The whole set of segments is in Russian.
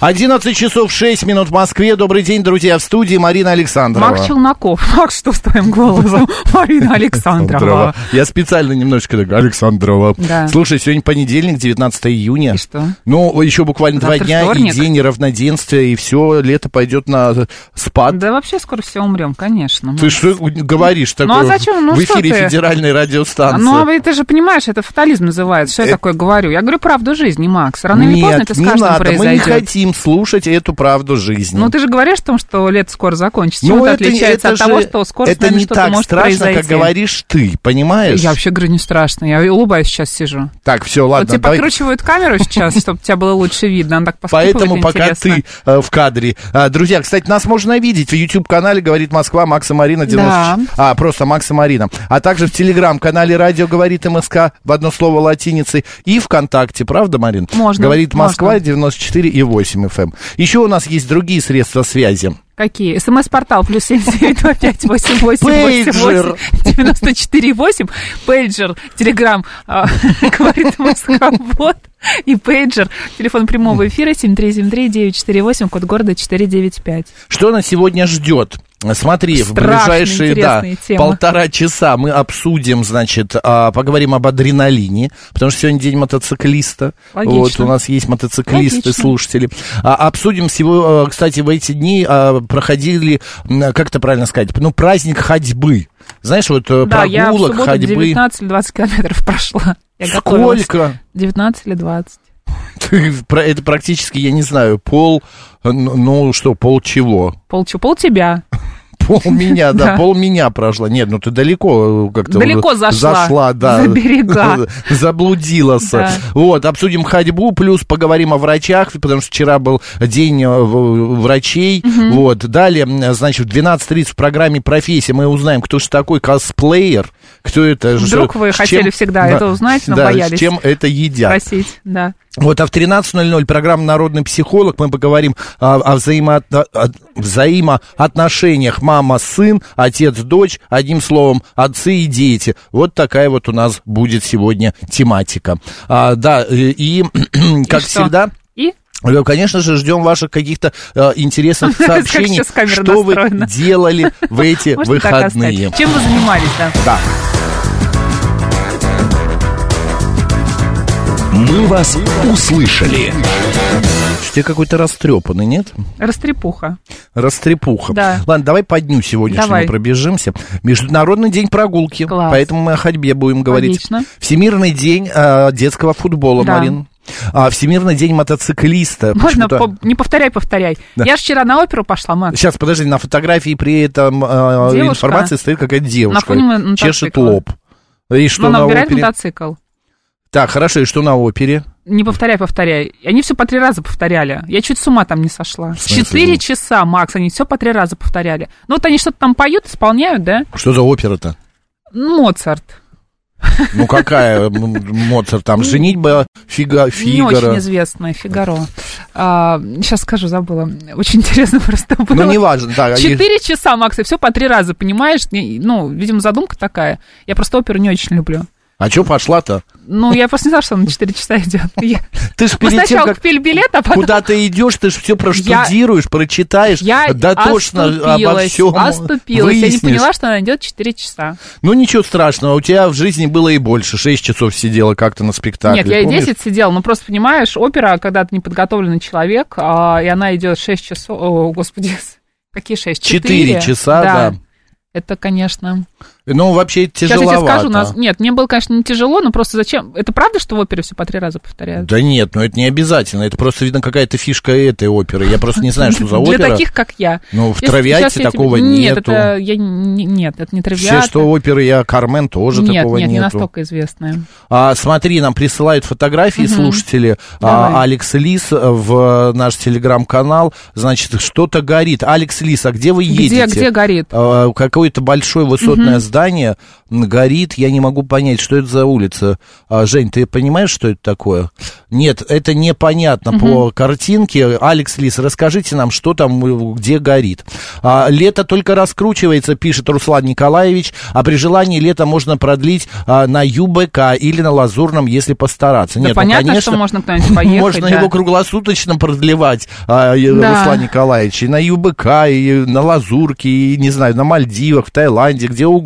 11 часов 6 минут в Москве. Добрый день, друзья, в студии Марина Александрова. Макс Челноков. Макс, что с твоим голосом? Марина Александрова. Я специально немножечко так, Александрова. Да. Слушай, сегодня понедельник, 19 июня. И что? Ну, еще буквально два дня, вторник. и день равноденствия, и все, лето пойдет на спад. Да вообще скоро все умрем, конечно. Ты что говоришь Ну, такое а зачем? Ну, в эфире ты? федеральной радиостанции? Ну, а ты же понимаешь, это фатализм называется. Что я Э, такое говорю? Я говорю правду жизни, Макс. Рано или поздно это с каждым надо, мы не произойдет. Хотим слушать эту правду жизни. Ну, ты же говоришь о том, что лето скоро закончится. Чем Ну, это, отличается это от того, же- что скоро это не так может страшно, произойти? как говоришь ты, понимаешь? Я вообще говорю, не страшно. Я улыбаюсь сейчас сижу. Так, все, вот ладно, тебе давай. подкручивают камеру сейчас, чтобы тебя было лучше видно. Она так Поэтому пока интересно. ты э, в кадре. А, друзья, кстати, нас можно видеть в YouTube-канале «Говорит Москва» Макса Марина 90... А, просто Макса Марина. А также в Телеграм-канале «Радио говорит МСК» в одно слово латиницей. И ВКонтакте, правда, Марин? Можно, «Говорит Москва» можно. 94 и 8 FM. Еще у нас есть другие средства связи. Какие? СМС-портал плюс семь девять два пять восемь восемь восемь Пейджер. восемь девяносто четыре восемь. Пейджер, Телеграм, а, говорит Москва, вот. И пейджер, телефон прямого эфира семь три семь три девять четыре восемь, код города четыре девять пять. Что нас сегодня ждет? Смотри, в Страшно ближайшие да, темы. полтора часа мы обсудим, значит, а, поговорим об адреналине, потому что сегодня день мотоциклиста. Логично. Вот у нас есть мотоциклисты, Логично. слушатели. А, обсудим всего, э, кстати, в эти дни а, проходили, как это правильно сказать, ну, праздник ходьбы. Знаешь, вот э, Да, я в прогулок, субботу ходьбы. 19 или 20 километров прошла. Я готовилась. Сколько? 19 или 20. Это практически, я не знаю, пол, ну ну, что, пол чего? Пол, чё, пол тебя. Пол меня, да, Да. пол меня прошла. Нет, ну ты далеко э, как-то... Далеко зашла. Зашла, да. За берега. Заблудилась. Да. Вот, обсудим ходьбу, плюс поговорим о врачах, потому что вчера был день э, врачей. Вот, далее, значит, в 12.30 в программе «Профессия» мы узнаем, кто же такой косплеер, кто это... Вдруг что- вы хотели всегда это узнать, но да, боялись. с чем это едят. Просить, да. Вот, а в 13.00 программа «Народный психолог» мы поговорим о, о взаимоотно- о взаимоотношениях мама-сын, отец-дочь, одним словом, отцы и дети. Вот такая вот у нас будет сегодня тематика. А, да, э, и, как что? всегда... Э, Конечно же, ждем ваших каких-то э, интересных сообщений, что вы делали в эти выходные. Чем вы занимались, да? Да. «Мы вас услышали». Ты какой-то растрепанный, нет? Растрепуха. Растрепуха. Да. Ладно, давай по дню сегодняшнему Давай. пробежимся. Международный день прогулки. Класс. Поэтому мы о ходьбе будем говорить. Отлично. Всемирный день э, детского футбола, Да. Марин. А, Всемирный день мотоциклиста. Можно, по- не повторяй, повторяй. Да. Я же вчера на оперу пошла, Макс. Сейчас, подожди, на фотографии при этом э, Девушка. информации стоит какая-то девушка. фоне мо- чешет лоб. И что Но она на убирает опере? мотоцикл. Так, хорошо, и что на опере? Не повторяй, повторяй. Они все по три раза повторяли. Я чуть с ума там не сошла. Четыре часа, Макс, они все по три раза повторяли. Ну вот они что-то там поют, исполняют, да? Что за опера-то? Моцарт. Ну какая Моцарт там? Женитьба Фига, Не очень известная, Фигаро. А, сейчас скажу, забыла. Очень интересно просто было. Ну, неважно. И- Четыре часа, Макс, и все по три раза, понимаешь? Ну, видимо, задумка такая. Я просто оперу не очень люблю. А что пошла-то? Ну, я просто не знала, что он на 4 часа идет. Я- Ты ж Мы перед тем, как купили билет, а потом... куда ты идешь, ты же все проштудируешь, прочитаешь, Я дотошно обо всем оступилась. Я не выяснишь. поняла, что она идет 4 часа. Ну ничего страшного, у тебя в жизни было и больше. 6 часов сидела как-то на спектакле. Нет, я и помнишь? 10 сидела. Ну, просто понимаешь, опера, когда ты неподготовленный человек, а, и она идет 6 часов... О, господи, какие 6? Четыре часа, да. Это, конечно... Ну, вообще Сейчас я тяжеловато. тебе скажу, нас... Нет, мне было, конечно, не тяжело, но просто зачем... Это правда, что в опере все по три раза повторяют? Да нет, ну это не обязательно. Это просто, видно, какая-то фишка этой оперы. Я просто не знаю, что за опера. Для таких, как я. Ну, в «Травиате» такого Нет, нету. это... Я... не- Нет, это не Все, травиата. что оперы, я Кармен тоже такого нет, не нету. настолько известная. А, смотри, нам присылают фотографии слушатели. А, Алекс Лис в наш телеграм-канал. Значит, что-то горит. Алекс Лис, а где вы едете? Где, где горит? А, Какое-то большое высотное здание м, горит. Я не могу понять, что это за улица. А, Жень, ты понимаешь, что это такое? Нет, это непонятно по картинке. Алекс Лис, расскажите нам, что там, э, где горит. А, лето только раскручивается, пишет Руслан Николаевич, а при желании лето можно продлить а, на ЮБК или на Лазурном, если постараться. Да Нет, ну, понятно, конечно, что можно куда-нибудь поехать. можно да. его круглосуточно продлевать, а, Да. Руслан Николаевич, и на ЮБК, и на Лазурке, и, не знаю, на Мальдивах, в Таиланде, где угодно.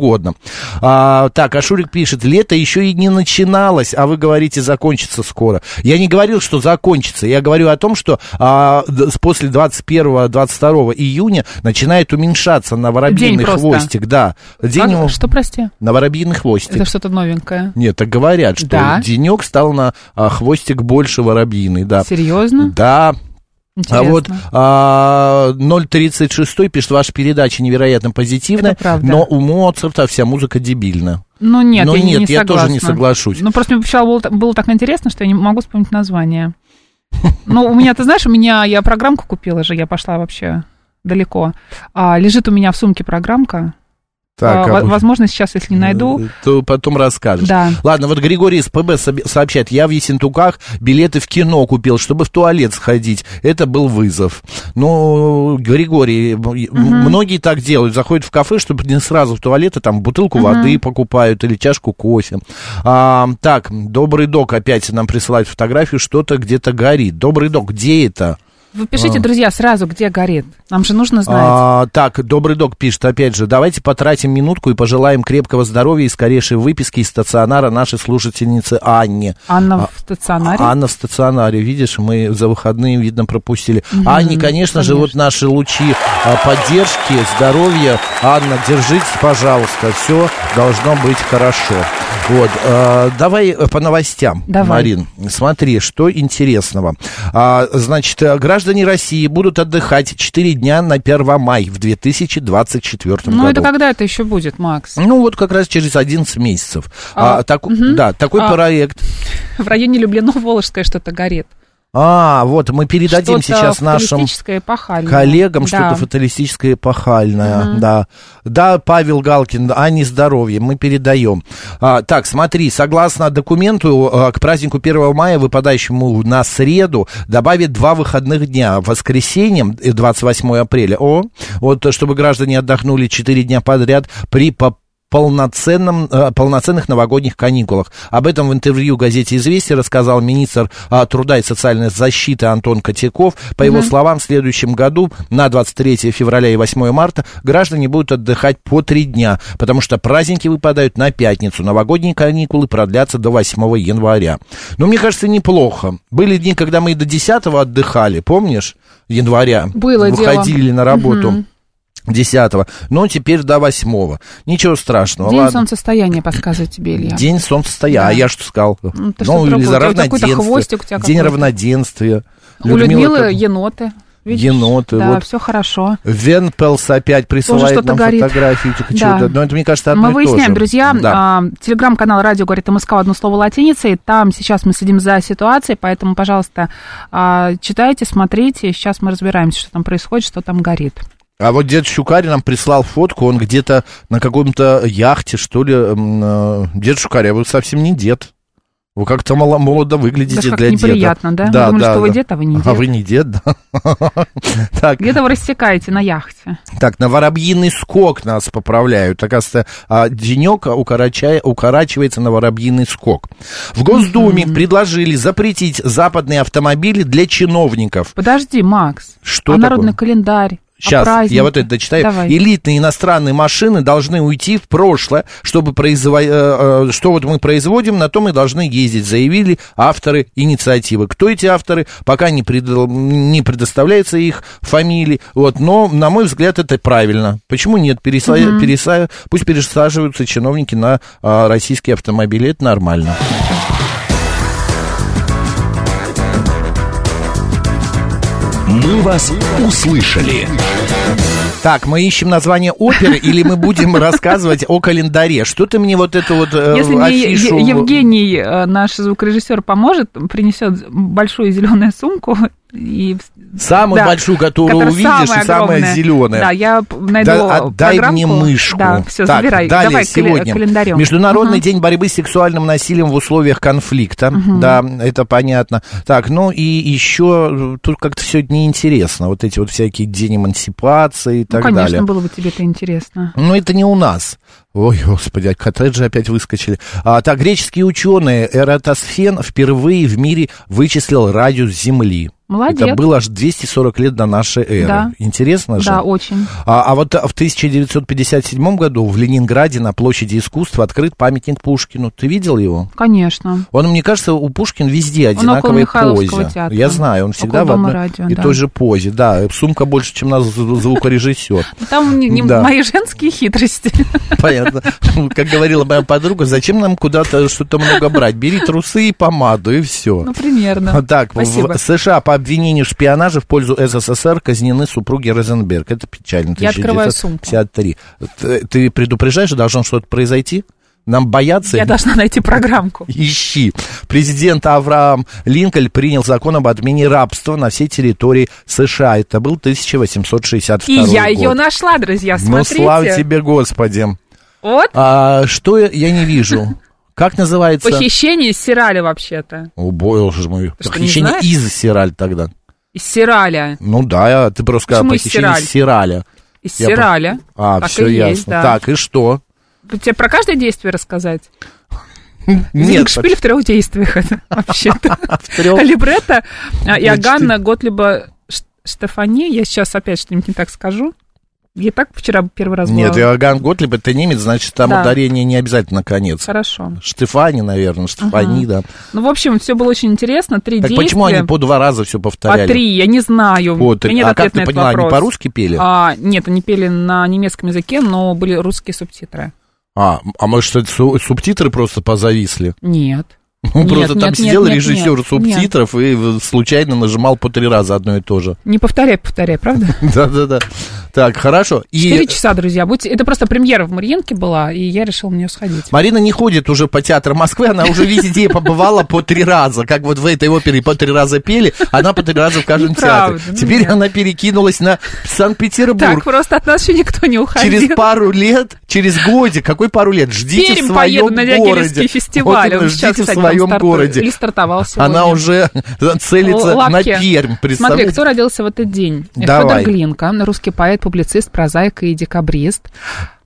А, так, а Шурик пишет, лето еще и не начиналось, а вы говорите, закончится скоро. Я не говорил, что закончится, я говорю о том, что а, после 21-22 июня начинает уменьшаться на воробьиный хвостик, да. День его- Что, прости? на воробьиный хвостик. Это что-то новенькое. Нет, так говорят, что Да? денек стал на а, хвостик больше воробьиный, да. Серьезно? Да, Интересно. а вот а, 036 пишет, ваша передача невероятно позитивная, но у Моцарта вся музыка дебильна. Ну нет, Но я не- нет, не я тоже не согласна. соглашусь. Ну просто мне сначала было, было так интересно, что я не могу вспомнить название. Ну, у меня, ты знаешь, у меня, я программку купила же, я пошла вообще далеко. А, лежит у меня в сумке программка. А, а вы- возможно, сейчас, если не найду. То потом расскажешь. Да. Ладно, вот Григорий из ПБ сообщает, я в Ессентуках билеты в кино купил, чтобы в туалет сходить. Это был вызов. Ну, Григорий, м- многие так делают, заходят в кафе, чтобы не сразу в туалет, а там бутылку воды покупают или чашку кофе. А, так, добрый док опять нам присылает фотографию, что-то где-то горит. Добрый док, где это? Вы пишите, друзья, сразу, где горит. Нам же нужно знать. А, так, добрый док пишет, опять же, давайте потратим минутку и пожелаем крепкого здоровья и скорейшей выписки из стационара нашей слушательницы Анне. Анна в стационаре. Анна в стационаре, видишь, мы за выходные, видно, пропустили. Анне, конечно, же, вот наши лучи а, поддержки, здоровья. Анна, держитесь, пожалуйста, все должно быть хорошо. Вот, а, давай э, по новостям, Давай. Марин. Смотри, что интересного. А, значит, э, граждане России будут отдыхать 4 дня на 1 мая в 2024 ну, году. это когда это еще будет, Макс? Ну, вот как раз через 11 месяцев. А, А, так- Да, такой А. проект. В районе Люблино-Волжское что-то горит. А, вот, мы передадим Что-то сейчас нашим коллегам Да. что-то фаталистическое эпохальное, да. Да, Павел Галкин, Ане здоровье, мы передаем. А, так, смотри, согласно документу, а, к празднику 1 мая, выпадающему на среду, добавят два выходных дня. Воскресенье, э, 28 апреля. О, вот, э, чтобы граждане отдохнули 4 дня подряд при полноценном, э, полноценных новогодних каникулах. Об этом в интервью газете «Известия» рассказал министр а, труда и социальной защиты Антон Котяков. По его словам, в следующем году на 23 февраля и 8 марта граждане будут отдыхать по три дня, потому что праздники выпадают на пятницу. Новогодние каникулы продлятся до 8 января. Но мне кажется, неплохо. Были дни, когда мы и до 10 отдыхали, помнишь? Января. Было дело. Выходили на работу. 10 но теперь до 8 Ничего страшного. День ладно. солнцестояния подсказывает тебе, Илья. День солнцестояния. А Да. я что сказал? Ну, ты ну, или за равноденствие. хвостик у тебя День равноденствия. У Людмилы как- еноты. Видишь? Еноты, Да, вот. все хорошо. Венпелс опять присылает нам горит. фотографии. Да. Но это, мне кажется, одно Мы выясняем, же. друзья, Да. а, телеграм-канал «Радио говорит МСК» одно слово латиницей, там сейчас мы следим за ситуацией, поэтому, пожалуйста, а, читайте, смотрите, сейчас мы разбираемся, что там происходит, что там горит. А вот дед Щукарь нам прислал фотку, он где-то на каком-то яхте, что ли. э, Дед Щукарь, а вы совсем не дед. Вы как-то мало- молодо выглядите Даже для деда. неприятно, да? Да, думали, да, что вы да. дед, а вы не А дед. вы не дед, да. Так, Где-то вы рассекаете на яхте. Так, на воробьиный скок нас поправляют. Оказывается, а, денек укорачивается на воробьиный скок. В Госдуме предложили запретить западные автомобили для чиновников. Подожди, Макс. Что а такое? народный календарь? Сейчас, праздники? я вот это дочитаю. Давай. Элитные иностранные машины должны уйти в прошлое, чтобы производить, что вот мы производим, на то мы должны ездить, заявили авторы инициативы. Кто эти авторы, пока не, предо- не предоставляется их фамилии, вот, но, на мой взгляд, это правильно. Почему нет? Переса- переса- Пусть пересаживаются чиновники на а, российские автомобили, это нормально. «Мы вас услышали». Так, мы ищем название оперы или мы будем рассказывать о календаре? Что ты мне вот эту вот э, Если мне афишу... Евгений, э, наш звукорежиссер, поможет, принесет большую зеленую сумку и Самую Да, большую, которую увидишь, и самая самая огромная. зеленая. Да, я найду Да, отдай программку. мне мышку. Да, все, так, забирай. Далее, Давай сегодня календарем. Международный Мгм. день борьбы с сексуальным насилием в условиях конфликта. Да, это понятно. Так, ну и еще тут как-то все неинтересно. Вот эти вот всякие день эмансипации и Ну, так конечно, далее. было бы тебе это интересно. Ну, это не у нас. Ой, господи, коттеджи опять выскочили. А, так, греческие ученые Эратосфен впервые в мире вычислил радиус Земли. Молодец. Это было аж 240 лет до нашей эры. Да. Интересно же? Да, очень. А, а вот в 1957 году в Ленинграде на площади искусства открыт памятник Пушкину. Ты видел его? Конечно. Он, мне кажется, у Пушкина везде одинаковой Михайловского позе. театра. Я знаю, он всегда в одной радио, и да. той же позе. Да, сумка больше, чем наш зву- звукорежиссер. Там мои женские хитрости. Понятно. Как говорила моя подруга, зачем нам куда-то что-то много брать? Бери трусы и помаду, и все. Ну, примерно. Так, Спасибо. в США по обвинению в шпионаже в пользу СССР казнены супруги Розенберг. Это печально. Я открываю сумку. 1953. Ты, предупреждаешь, должно что-то произойти? Нам бояться? Я должна найти программку. Ищи. Президент Авраам Линкольн принял закон об отмене рабства на всей территории США. Это был 1862 И я год. ее нашла, друзья, Ну, смотрите. слава тебе, Господи. Вот, А, что я, я не вижу? Как называется? похищение из Сирали вообще-то. О, боже мой. Ты Похищение из Сираль тогда. Из Сираля. Ну да, ты просто сказал похищение из Сираля. Из Я по- Сираля. А, Так все ясно. есть, да. Так, и что? Тебе про каждое действие рассказать? Нет, Шпиль в трех действиях это вообще-то. Либретто а, Иоганна Готлиба Штефани. Я сейчас опять что-нибудь не так скажу. Я так вчера первый раз Нет, была. Иоганн Готлиб это немец, значит, там Да. ударение не обязательно конец. Хорошо. Штефани, наверное, Штефани, да. Ну, в общем, все было очень интересно. Три Так действия. почему они по два раза все По повторяли? три, я не знаю. По три. нет А как ты поняла, они вопрос. по-русски пели? А, нет, они пели на немецком языке, но были русские субтитры. А, а может, это су- субтитры просто позависли? Нет. Ну, Нет, просто там нет, сидел нет, нет, режиссер нет, субтитров и в- случайно нажимал по три раза одно и то же. Не повторяй, повторяй, правда? Да-да-да. Так, хорошо. Четыре И часа, друзья. Будьте... Это просто премьера в Мариинке была, и я решила на нее сходить. Марина не ходит уже по театру Москвы, она уже везде побывала по три раза. Как вот в этой опере по три раза пели, она по три раза в каждом театре. Теперь нет. она перекинулась на Так, Санкт-Петербург. просто от нас еще никто не уходил. Через пару лет, через годик, какой пару лет, ждите в поеду своем на городе. Дягилевский фестиваль. Вот Он именно, сейчас, ждите в там своем стартует. городе. Или стартовал сегодня. Она уже целится на Лапки. Пермь, Смотри, кто родился в этот день? Давай. Федор Глинка, русский поэт, публицист, прозаик и декабрист.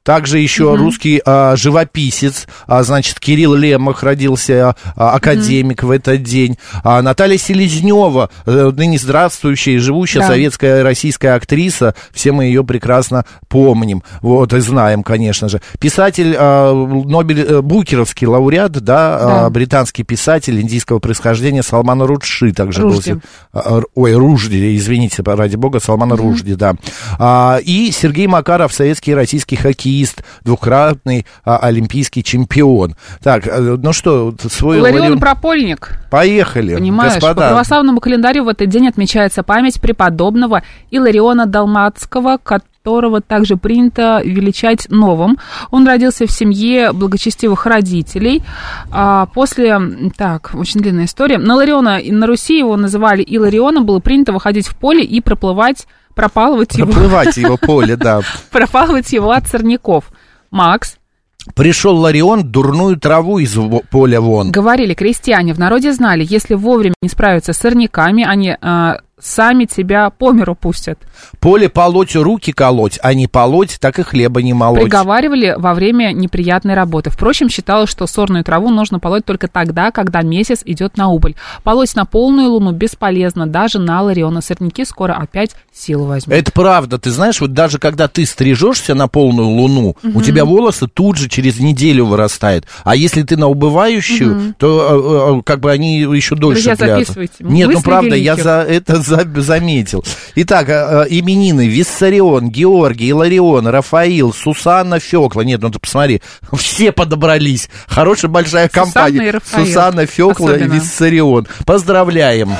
Также еще русский а, живописец, а, значит, Кирилл Лемах родился, а, академик в этот день. А, Наталья Селезнева, э, ныне здравствующая и живущая Да. советская российская актриса, все мы ее прекрасно помним, вот, и знаем, конечно же. Писатель, а, Нобель, э, Букеровский лауреат, да, а, Да. британский писатель индийского происхождения Салман Рудши также Ружди. был. А, Ой, Ружди, извините, ради бога, Салмана Ружди, да. А, и Сергей Макаров, советский и российский хоккеист, двукратный а, олимпийский чемпион. Так, э, ну что, свой Ларион Ларион- Пропольник. Поехали, Понимаешь, по господа. православному календарю в этот день отмечается память преподобного Илариона Далматского, которого также принято величать новым. Он родился в семье благочестивых родителей. А после, так, очень длинная история. На Лариона на Руси его называли Илариона, было принято выходить в поле и проплывать, пропалывать его, Проплывать его поле, да. пропалывать его от сорняков. Макс, Пришел Ларион, дурную траву из поля вон. Говорили крестьяне, в народе знали, если вовремя не справиться с сорняками, они а, сами тебя по миру пустят. Поле полоть, руки колоть, а не полоть, так и хлеба не молоть. Приговаривали во время неприятной работы. Впрочем, считалось, что сорную траву нужно полоть только тогда, когда месяц идет на убыль. Полоть на полную луну бесполезно, даже на Лариона. Сорняки скоро опять силу возьмут. Это правда. Ты знаешь, вот даже когда ты стрижешься на полную луну, у тебя волосы тут же через неделю вырастают. А если ты на убывающую, то э, э, как бы они еще дольше Друзья, длятся. записывайте. Нет, ну Мысли правда, я за это за- заметил. Итак, э, э, именины Виссарион, Георгий, Иларион, Рафаил, Сусанна, Фекла. Нет, ну ты посмотри, все подобрались. Хорошая большая Сусанна компания. и Рафаил. Сусанна, Фекла и Особенно. Виссарион. Поздравляем.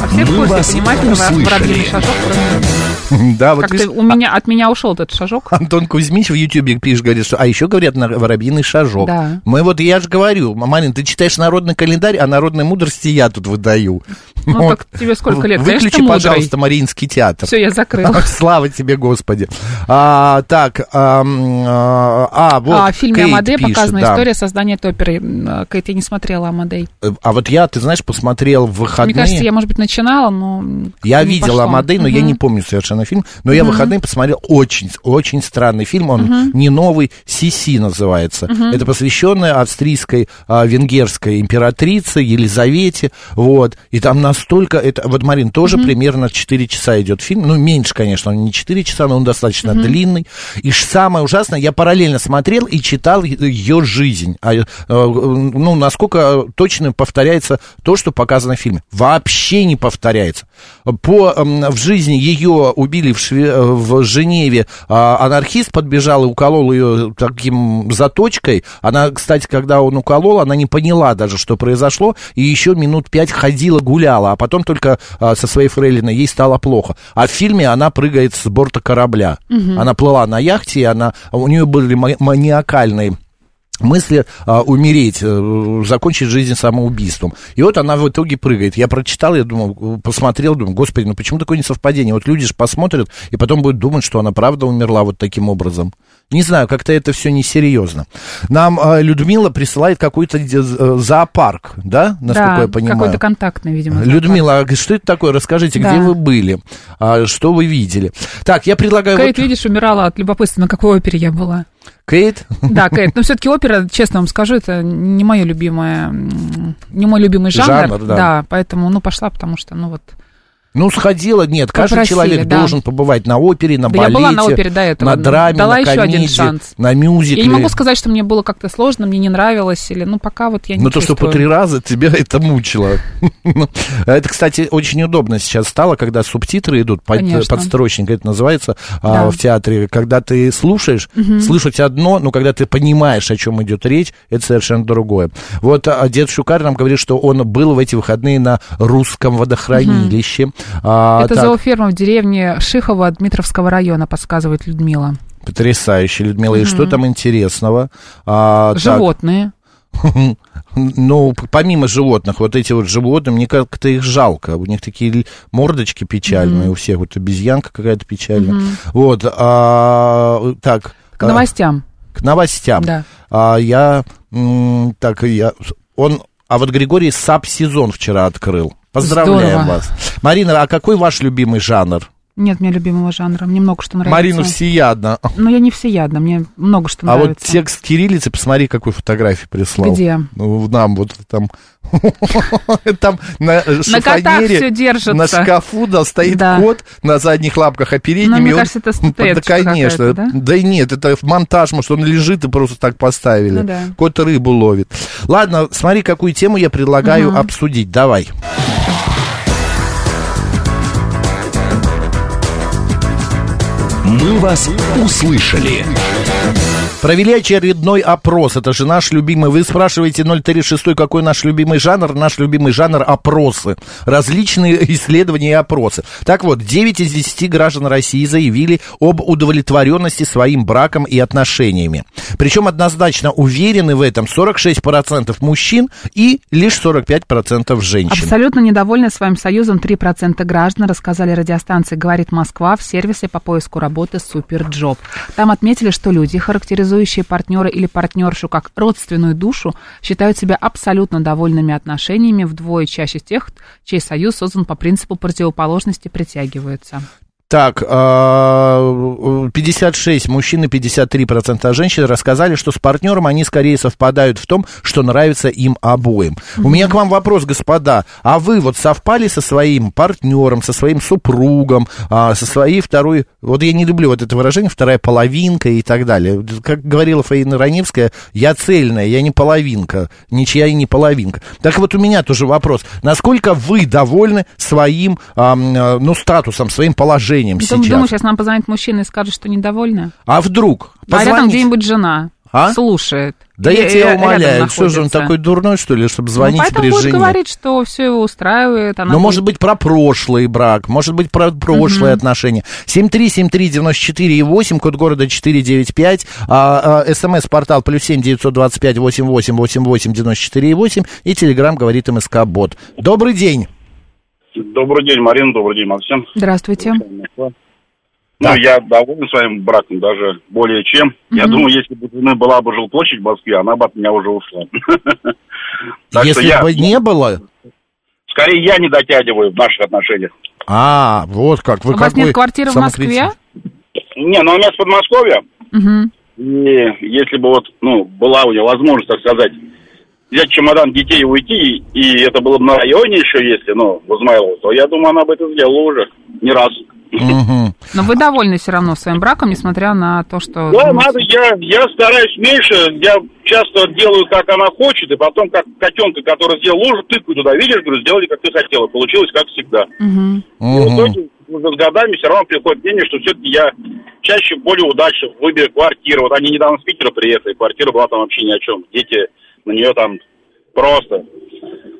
А все в Мы курсе, вас понимаешь, что воробьиный шажок просто- Да, вот Как видишь, ты, у меня, от меня ушел этот шажок. Антон Кузьмич в Ютьюбе пишет, говорит, что, а еще говорят на воробьиный шажок. Да. Мы вот, я же говорю, Марин, ты читаешь народный календарь, а народной мудрости я тут выдаю. Ну, Вот. так тебе сколько лет? Выключи, Конечно, мудрый. пожалуйста, Мариинский театр. Все, я закрыла. Слава тебе, Господи. А, так, а, а, вот. а, в фильме Кейт «Амадей» пишет, показана да. история создания этой оперы. Кейт, я не смотрела «Амадей». А вот я, ты знаешь, посмотрел в выходные. Мне кажется, я, может быть, начинала, но... Я видел пошло. Амадей, но я Мгм. не помню совершенно фильм. Но я в выходные посмотрел очень, очень странный фильм. Он не новый, Сиси называется. Это посвященная австрийской, а, венгерской императрице Елизавете. Вот. И там настолько... Это, вот, Марин, тоже примерно 4 часа идет фильм. Ну, меньше, конечно, он не 4 часа, но он достаточно длинный. И самое ужасное, я параллельно смотрел и читал ее жизнь. А, э, ну, насколько точно повторяется то, что показано в фильме. Вообще не повторяется. По, эм, в жизни ее убили в, Шве- э, в Женеве. а, анархист подбежал и уколол ее таким заточкой. Она, кстати, когда он уколол, она не поняла даже, что произошло. И еще минут пять ходила, гуляла. А потом только а, со своей фрейлиной ей стало плохо. А в фильме она прыгает с борта корабля. Она плыла на яхте, и она, у нее были ма- маниакальные мысли а, умереть, э, закончить жизнь самоубийством. И вот она в итоге прыгает. Я прочитал, я думал, посмотрел, думаю, господи, ну почему такое несовпадение? Вот люди же посмотрят, и потом будут думать, что она правда умерла вот таким образом. Не знаю, как-то это все несерьезно. Нам а, Людмила присылает какой-то э, зоопарк, да, насколько да, я понимаю? какой-то контактный, видимо. Людмила, а что это такое? Расскажите, Да. где вы были? А, что вы видели? Так, я предлагаю... Кейт, вот- видишь, умирала от любопытства, на какой опере я была. Кейт? Да, Кейт, но все-таки опера, честно вам скажу, это не мое любимое, не мой любимый жанр. Жанр, да. поэтому, ну, пошла, потому что, ну, вот. Ну, сходила, нет, каждый Попросили, человек да. должен побывать на опере, на Да я балете, была на опере до этого, на драме, дала на еще один шанс. на мюзикле. Я не могу сказать, что мне было как-то сложно, мне не нравилось, или, ну, пока вот я не Но то, что по чувствую. три раза тебя это мучило. Ну, Это, кстати, очень удобно сейчас стало, когда субтитры идут, подстрочник, это называется а, в театре. Когда ты слушаешь, слышать одно, но когда ты понимаешь, о чем идет речь, это совершенно другое. Вот а, дед Шукар нам говорит, что он был в эти выходные на русском водохранилище. А, Это так. зооферма в деревне Шихово Дмитровского района, подсказывает Людмила. Потрясающе, Людмила. И что там интересного? А, так, Животные. ну, помимо животных, вот эти вот животные, мне как-то их жалко. У них такие мордочки печальные, у всех вот обезьянка какая-то печальная. Вот, а, так. К а, новостям. к новостям. Да. А, я, так, я, он, а вот Григорий САП-сезон вчера открыл. Поздравляем Здорово. вас. Марина, а какой ваш любимый жанр? Нет меня любимого жанра, мне много что нравится. Марина всеядна. Но я не всеядна, мне много что А нравится. вот текст кириллицы, посмотри, какой фотографии прислал. Где? Ну, нам вот там. Там на котах шифонере, на шкафу, да, стоит кот на задних лапках, а передними Ну, мне кажется, это Да, конечно. да? Нет, это монтаж, может, он лежит и просто так поставили. Ну. Кот рыбу ловит. Ладно, смотри, какую тему я предлагаю обсудить. Давай. «Мы вас услышали». Провели очередной опрос. Это же наш любимый. Вы спрашиваете 036, какой наш любимый жанр? Наш любимый жанр – опросы. Различные исследования и опросы. Так вот, 9 из 10 граждан России заявили об удовлетворенности своим браком и отношениями. Причем однозначно уверены в этом 46% мужчин и лишь 45% женщин. Абсолютно недовольны своим союзом 3% граждан, рассказали радиостанции «Говорит Москва» в сервисе по поиску работы «SuperJob». Там отметили, что люди характеризуют образующие партнера или партнершу как родственную душу, считают себя абсолютно довольными отношениями вдвое чаще тех, чей союз создан по принципу противоположности притягиваются. Так, а, 56 мужчин и 53% женщин рассказали, что с партнером они скорее совпадают в том, что нравится им обоим. У меня к вам вопрос, господа. А вы вот совпали со своим партнером, со своим супругом, а, со своей второй... Вот я не люблю вот это выражение, вторая половинка и так далее. Как говорила Фаина Раневская, я цельная, я не половинка, ничья и не половинка. Так вот у меня тоже вопрос. Насколько вы довольны своим, а, ну, статусом, своим положением Думаю, сейчас? Думаю, сейчас нам позвонит мужчина и скажет, что недовольна. А вдруг? А рядом Позвонить? где-нибудь жена А? слушает. Да я тебя умоляю, что же он такой дурной, что ли, чтобы Ну, звонить поэтому при будет жене? говорить, что все его устраивает. Она Ну, будет- может быть, про прошлый брак, может быть, про прошлые отношения. 7373948, код города 495, а, а, смс-портал плюс 7 925 88 88 94 8 и телеграмм говорит МСК Бот. Добрый день. Добрый день, Марина, добрый день, Максим. Здравствуйте. Ну, я доволен своим браком, даже более чем. Я думаю, если бы жены была бы жилплощадь в Москве, она бы от меня уже ушла. Если я, бы не было... скорее, я не дотягиваю в наших отношениях. А, вот как. Вы У вас нет квартиры в Москве? Не, ну у меня с Подмосковья, Мгм. и если бы вот, ну, была у нее возможность, так сказать, взять чемодан детей и уйти, и это было бы на районе еще, если, ну, в Измайлово, то я думаю, она бы это сделала уже не раз. Но вы довольны все равно своим браком, несмотря на то, что... Да, думаете- надо, я, я стараюсь меньше, я часто делаю, как она хочет, и потом, как котенка, который сделал лужу, тыкаю туда, видишь, говорю, сделали, как ты хотела, получилось, как всегда. И в итоге, уже с годами все равно приходит мнение, что все-таки я чаще более удачно в выборе квартиры. Вот они недавно с Питера приехали, квартира была там вообще ни о чем. Дети на нее там просто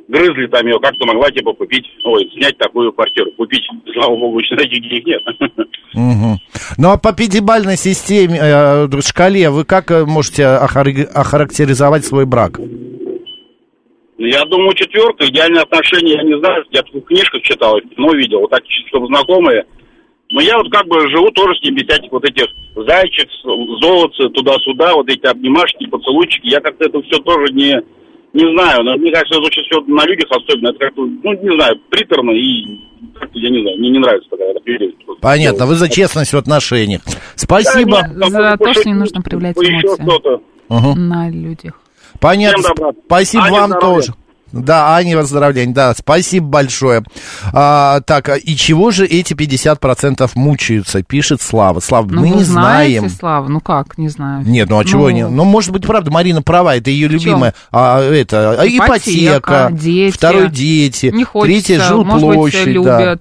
грызли там ее, как ты могла типа купить, ой, снять такую квартиру, купить. Слава богу, еще таких денег нет. Мгм. Ну а по пятибалльной системе, э, шкале вы как э, можете охар- охарактеризовать свой брак? Я думаю, четверка. Идеальные отношения, я не знаю, я в книжках читал, кино видел, вот так, чтобы знакомые. Но я вот как бы живу тоже с ним без всяких вот этих зайчик, золотцы, туда-сюда, вот эти обнимашки, поцелуйчики. Я как-то это все тоже не, не знаю. Но мне кажется, это очень все на людях особенно. Это как-то, ну, не знаю, приторно и как-то, я не знаю, мне не нравится такая люди. Понятно, вы за честность в отношениях. Спасибо. Да, нет, За то, что не нужно проявлять еще эмоции. кто-то. Мгм. На людях. Понятно. Всем добра. Спасибо Ане вам здоровья. тоже. Да, Ане поздравления, да, спасибо большое. А, так, а и чего же эти 50% мучаются, пишет Слава. Слава, Ну, мы не знаете, знаем. Слава, ну как, не знаю. Нет, ну а чего не? Ну, может быть, правда, Марина права, это ее любимая, а, это, ипотека, Ипотека, дети. второй дети, Не хочется, третья может быть, жилплощадь, да.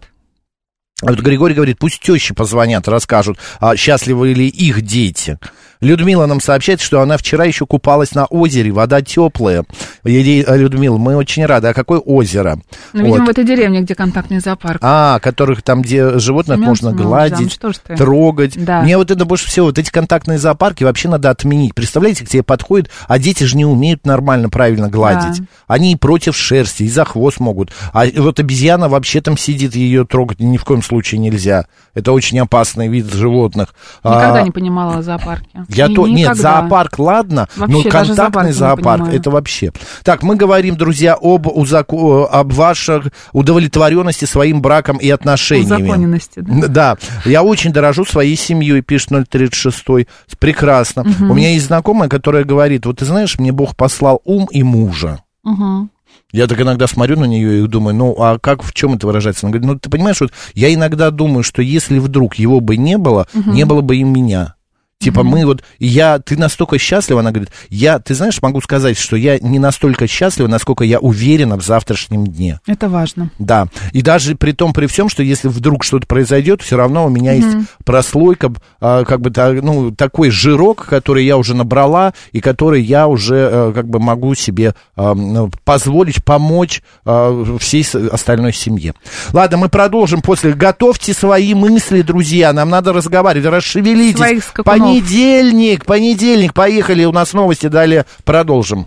А Вот Григорий говорит, пусть тещи позвонят, расскажут, а счастливы ли их дети. Людмила нам сообщает, что она вчера еще купалась на озере, вода теплая. Ей- Людмила, мы очень рады. А какое озеро? Ну, видимо, Вот. в этой деревне, где контактный зоопарк. А, которых там, где животных Семен можно Семенович, гладить, ну что ты. трогать. Да. Мне вот это больше всего, вот эти контактные зоопарки вообще надо отменить. Представляете, к тебе подходят, а дети же не умеют нормально, правильно гладить. Да. Они и против шерсти, и за хвост могут. А вот обезьяна вообще там сидит, ее трогать ни в коем случае нельзя. Это очень опасный вид животных. Никогда А, не понимала о зоопарке. я Ни- то, нет, никогда. зоопарк, ладно, Вообще, но контактный зоопарк это вообще. Так, мы говорим, друзья, об, узако- об ваших удовлетворенности своим браком и отношениями. Узаконенности, да. Да, я очень дорожу своей семьей, пишет 036. Прекрасно. У меня есть знакомая, которая говорит, вот ты знаешь, мне Бог послал ум и мужа. Мгм. Я так иногда смотрю на нее и думаю, ну, а как, в чем это выражается? Она говорит, ну, ты понимаешь, вот я иногда думаю, что если вдруг его бы не было, не было бы и меня. Типа мы вот, я, ты настолько счастлива, она говорит, я, ты знаешь, могу сказать, что я не настолько счастлива, насколько я уверена в завтрашнем дне. Это важно. Да, и даже при том, при всем, что если вдруг что-то произойдет, все равно у меня есть прослойка, а, как бы, ну, такой жирок, который я уже набрала, и который я уже, э, как бы, могу себе а, ну, позволить помочь а, всей остальной семье. Ладно, мы продолжим после. Готовьте свои мысли, друзья, нам надо разговаривать, расшевелитесь. Своих скакунов. Понедельник, понедельник, поехали, у нас новости, далее продолжим.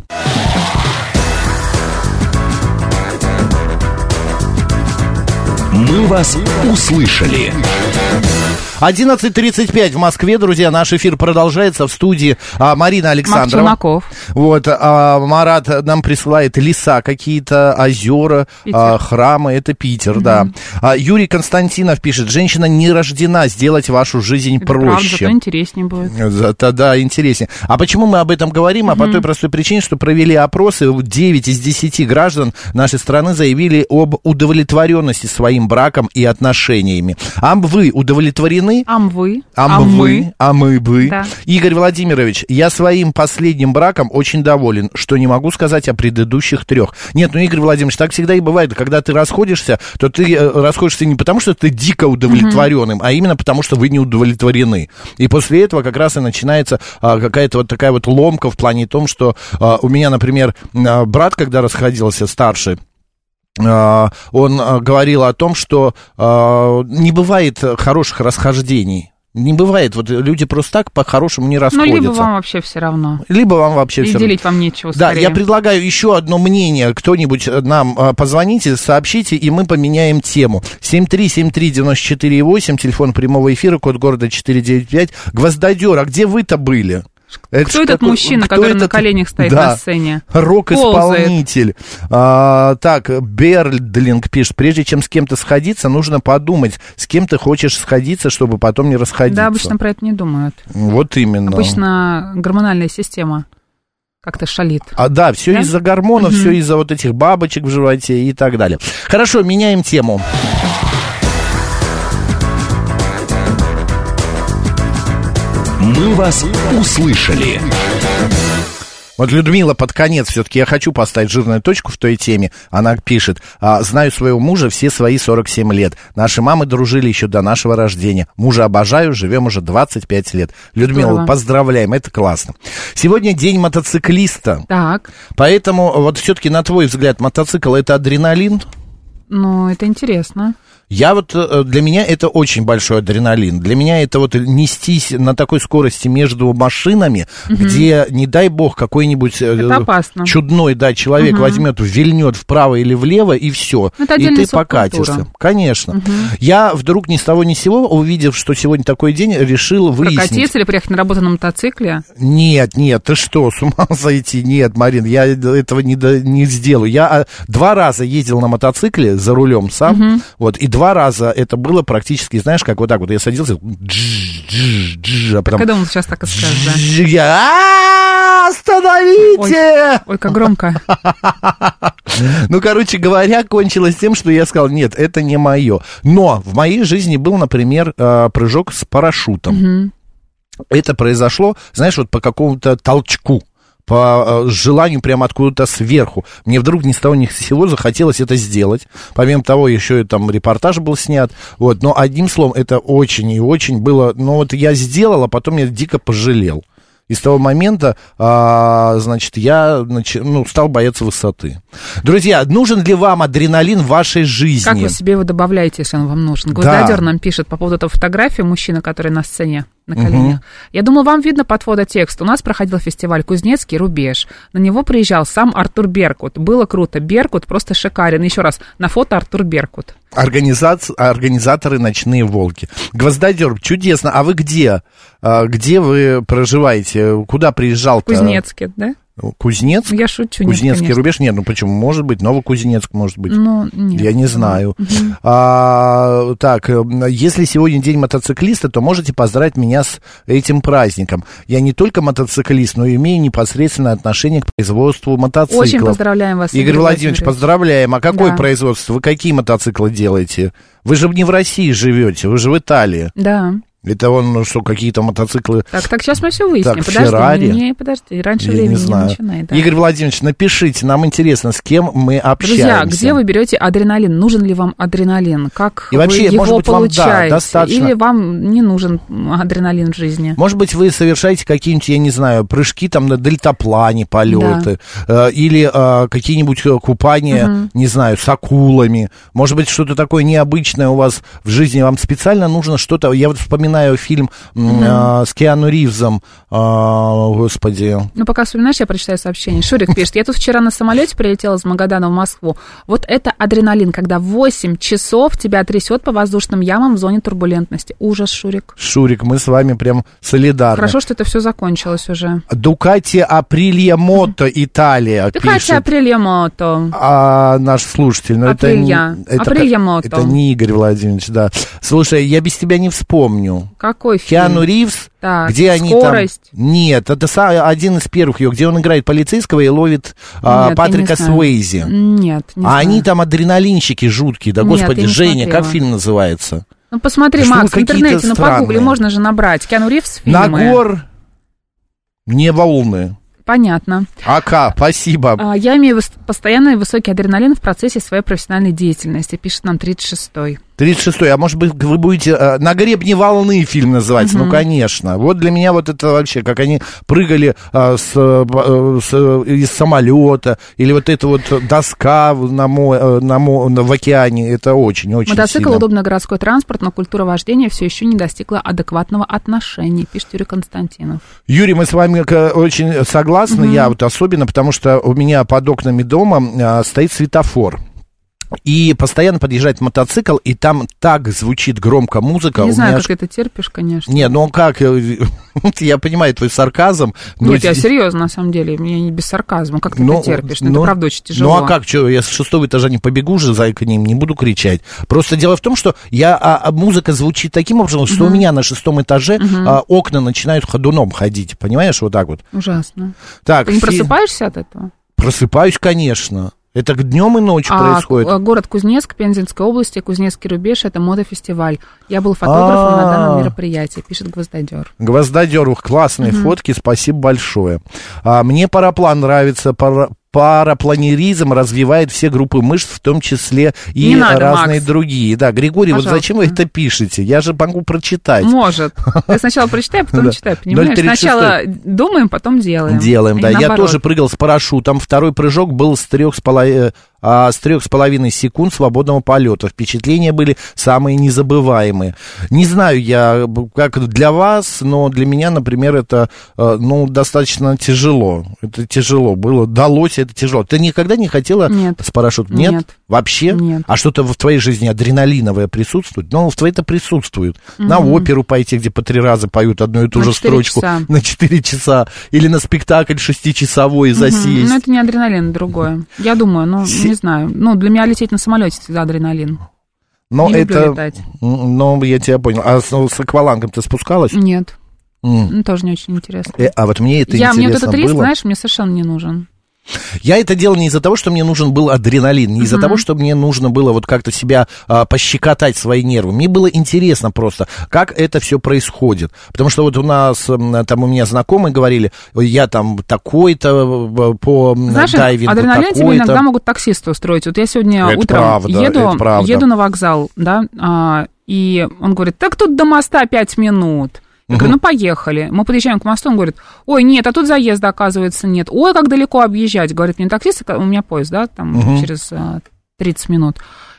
«Мы вас услышали». 11.35 в Москве, друзья. Наш эфир продолжается в студии а, Марина Марк Александрова. Челноков. Вот, а, Марат нам присылает леса какие-то, озера, Питер. а, храмы, это Питер, да. А, Юрий Константинов пишет, женщина не рождена сделать вашу жизнь Это правда, проще. зато интереснее будет. Зато, да, интереснее. А почему мы об этом говорим? А по той простой причине, что провели опросы, 9 из 10 граждан нашей страны заявили об удовлетворенности своим браком и отношениями. А вы удовлетворены? Амвы. А мы, а мы бы. Да. Игорь Владимирович, я своим последним браком очень доволен, что не могу сказать о предыдущих трех. Нет, ну, Игорь Владимирович, так всегда и бывает. Когда ты расходишься, то ты э, расходишься не потому, что ты дико удовлетворенным, а именно потому, что вы не удовлетворены. И после этого как раз и начинается а, какая-то вот такая вот ломка в плане том, что а, у меня, например, а, брат, когда расходился, старший, он а, говорил о том, что а, не бывает хороших расхождений. Не бывает. Вот люди просто так по-хорошему не Ну, расходятся. либо вам вообще все равно. Либо вам вообще И все делить вам нечего Да, скорее. я предлагаю еще одно мнение. Кто-нибудь э, нам а, позвоните, сообщите, и мы поменяем тему. 7373948, телефон прямого эфира, код города 495. Гвоздодер, а где вы-то были? Это Кто ж этот какой- мужчина, кто который на этот- коленях стоит Да. на сцене? Рок-исполнитель. А, так, Бердлинг пишет, прежде чем с кем-то сходиться, нужно подумать, с кем ты хочешь сходиться, чтобы потом не расходиться. Да, обычно про это не думают. Вот именно. Обычно гормональная система как-то шалит. А, да, все Да? из-за гормонов, все из-за вот этих бабочек в животе и так далее. Хорошо, меняем тему. «Мы вас услышали». Вот Людмила под конец все-таки я хочу поставить жирную точку в той теме. Она пишет, «А, знаю своего мужа все свои 47 лет. Наши мамы дружили еще до нашего рождения. Мужа обожаю, живем уже 25 лет. Людмила, Здорово. поздравляем, это классно. Сегодня день мотоциклиста. Так, Поэтому вот все-таки на твой взгляд мотоцикл это адреналин? ну, это интересно. Я вот, э, для меня это очень большой адреналин. Для меня это вот нестись на такой скорости между машинами, где, не дай бог, какой-нибудь э, чудной, да, человек возьмет, вильнет вправо или влево, и все. Ну, это и ты покатишься. Конечно. Я вдруг ни с того ни с сего, увидев, что сегодня такой день, решил выяснить. Прокатиться или приехать на работу на мотоцикле? Нет, нет, ты что, с ума сойти? Нет, Марин, я этого не, не сделаю. Я а, два раза ездил на мотоцикле за рулем сам, вот, и два раза это было практически, знаешь, как вот так вот, я садился, а потом... Я думал, сейчас так и скажешь, да. я, «А, Остановите! Ой, как громко. Ну, короче говоря, кончилось тем, что я сказал, нет, это не мое. Но в моей жизни был, например, э, прыжок с парашютом. Это произошло, знаешь, вот по какому-то толчку по э, желанию прямо откуда-то сверху. Мне вдруг ни с того ни с сего захотелось это сделать. Помимо того, еще и там репортаж был снят. Вот, но одним словом, это очень и очень было... Ну, вот я сделал, а потом я дико пожалел. И с того момента, а, значит, я нач- ну, стал бояться высоты. Друзья, нужен ли вам адреналин в вашей жизни? Как вы себе его добавляете, если он вам нужен? Да. Гвоздодер нам пишет по поводу этой фотографии мужчины, который на сцене на коленях. Я думаю, вам видно под фототекст. У нас проходил фестиваль «Кузнецкий рубеж». На него приезжал сам Артур Беркут. Было круто. Беркут просто шикарен. Еще раз, на фото Артур Беркут. Организац- Организаторы «Ночные волки». Гвоздодер, чудесно. А вы где? А, Где вы проживаете? Куда приезжал-то? Кузнецкий, да? Кузнецк? Я шучу. нет, Кузнецкий конечно. рубеж? Нет, ну почему? Может быть, Новокузнецк, может быть. Ну, нет. Я не знаю. А, так, э, если сегодня день мотоциклиста, то можете поздравить меня с этим праздником. Я не только мотоциклист, но и имею непосредственное отношение к производству мотоциклов. Очень поздравляем вас, Игорь, Игорь Владимирович, Владимирович. поздравляем. А какое Да. производство? Вы какие мотоциклы делаете? Вы же не в России живете, вы же в Италии. Да. Это он, ну что, какие-то мотоциклы Так, так, сейчас мы все выясним. Так, подожди, Феррари? не, подожди, раньше я времени не не, знаю. начинай. да. Игорь Владимирович, напишите, нам интересно, с кем мы общаемся. Друзья, где вы берете адреналин? Нужен ли вам адреналин? Как И вообще, вы его может быть, вам, да, получаете? достаточно. Или вам не нужен адреналин в жизни? Может быть, вы совершаете какие-нибудь, я не знаю, прыжки там на дельтаплане, полеты, э, или э, какие-нибудь э, купания, не знаю, с акулами. Может быть, что-то такое необычное у вас в жизни. Вам специально нужно что-то... Я вот вспоминаю вспоминаю фильм а, с Киану Ривзом, а, господи. Ну, пока вспоминаешь, я прочитаю сообщение. Шурик пишет, я тут вчера на самолете прилетела из Магадана в Москву. Вот это адреналин, когда 8 часов тебя трясет по воздушным ямам в зоне турбулентности. Ужас, Шурик. Шурик, мы с вами прям солидарны. Хорошо, что это все закончилось уже. Дукати Априлья Мото, Италия, пишет. Апрелья Мото. А наш слушатель, ну это, это, Мото. это не Игорь Владимирович, да. Слушай, я без тебя не вспомню. Какой фильм? Киану Ривз, Так, где они «Скорость». там... Нет, это один из первых его, где он играет полицейского и ловит а, Нет, Патрика не. Суэйзи. Нет, не а знаю. они там адреналинщики жуткие, да Нет, господи, Женя, смотрела. как фильм называется? Ну, посмотри, Что Макс, в интернете, ну, странные. погугли, можно же набрать. Киану Ривз фильмы. Нагор, не волны. Понятно. Ака, спасибо. А, Я имею постоянный высокий адреналин в процессе своей профессиональной деятельности, пишет нам 36-й. 36-й, а может быть, вы будете э, «На гребне волны» фильм называется? Ну, конечно. Вот для меня вот это вообще, как они прыгали э, с, э, с, из самолета, или вот эта вот доска на, мо, на, мо- в океане, это очень-очень Мотоцикл сильно. удобный городской транспорт, но культура вождения все еще не достигла адекватного отношения, пишет Юрий Константинов. Юрий, мы с вами очень согласны, я вот особенно, потому что у меня под окнами дома стоит светофор. И постоянно подъезжает мотоцикл, и там так звучит громко музыка. не знаю, меня как это терпишь, конечно. Не, ну как, э, я понимаю твой сарказм. но Нет, я серьезно, на самом деле, мне не без сарказма. Как ты ну, это терпишь? Ну, ну, это правда очень тяжело. Ну а как, что, я с шестого этажа не побегу же за к ним, не буду кричать. Просто дело в том, что я, а, а музыка звучит таким образом, что у меня на шестом этаже а, окна начинают ходуном ходить, понимаешь, вот так вот. Ужасно. Так, Ты не фи- просыпаешься от этого? Просыпаюсь, конечно. Это днем и ночью А, происходит. город Кузнецк, Пензенской области, Кузнецкий рубеж, это мотофестиваль. Я был фотографом на А. данном мероприятии, пишет Гвоздодер. Гвоздодер, классные фотки, спасибо большое. А, мне параплан нравится, пара- парапланеризм развивает все группы мышц, в том числе и Не надо, разные Макс. другие. Да, Григорий, вот Пожалуйста. зачем вы это пишете? Я же могу прочитать. Может. Ты сначала прочитай, а потом Да. читай, понимаешь? 036. Сначала думаем, потом делаем. Делаем, И да. Я наоборот. тоже прыгал с парашютом. Второй прыжок был с трех с половиной а, с трех с половиной секунд свободного полета. Впечатления были самые незабываемые. Не знаю я, как для вас, но для меня, например, это, э, ну, достаточно тяжело. Это тяжело было. Далось это тяжело. Ты никогда не хотела Нет. с парашютом? Нет? Нет. Вообще? Нет. А что-то в твоей жизни адреналиновое присутствует? Ну, в твоей это присутствует. На оперу пойти, где по три раза поют одну и ту На же четыре строчку. часа. На 4 часа. Или на спектакль шестичасовой засесть. Ну, это не адреналин, другое. Я думаю, ну, Си- не знаю. Ну, для меня лететь на самолете всегда адреналин. Но не это... летать. Ну, я тебя понял. А с, с аквалангом ты спускалась? Нет, М. ну, тоже не очень интересно. Э, а вот мне это я, мне вот интересно этот риск, было. знаешь, мне совершенно не нужен. Я это делал не из-за того, что мне нужен был адреналин, не из-за того, что мне нужно было вот как-то себя а, пощекотать свои нервы. Мне было интересно просто, как это все происходит. Потому что вот у нас, там у меня знакомые говорили, я там такой-то э, по Знаешь, дайвингу, адреналин тебе иногда могут таксисты устроить. Вот я сегодня Это утром правда, еду, это правда. еду на вокзал, да, а, и он говорит, так тут до моста пять минут. Я говорю, ну поехали. Мы подъезжаем к мосту, он говорит, ой, нет, а тут заезда, оказывается, нет. Ой, как далеко объезжать. Говорит мне таксист, у меня поезд, да, там через а, 30 минут.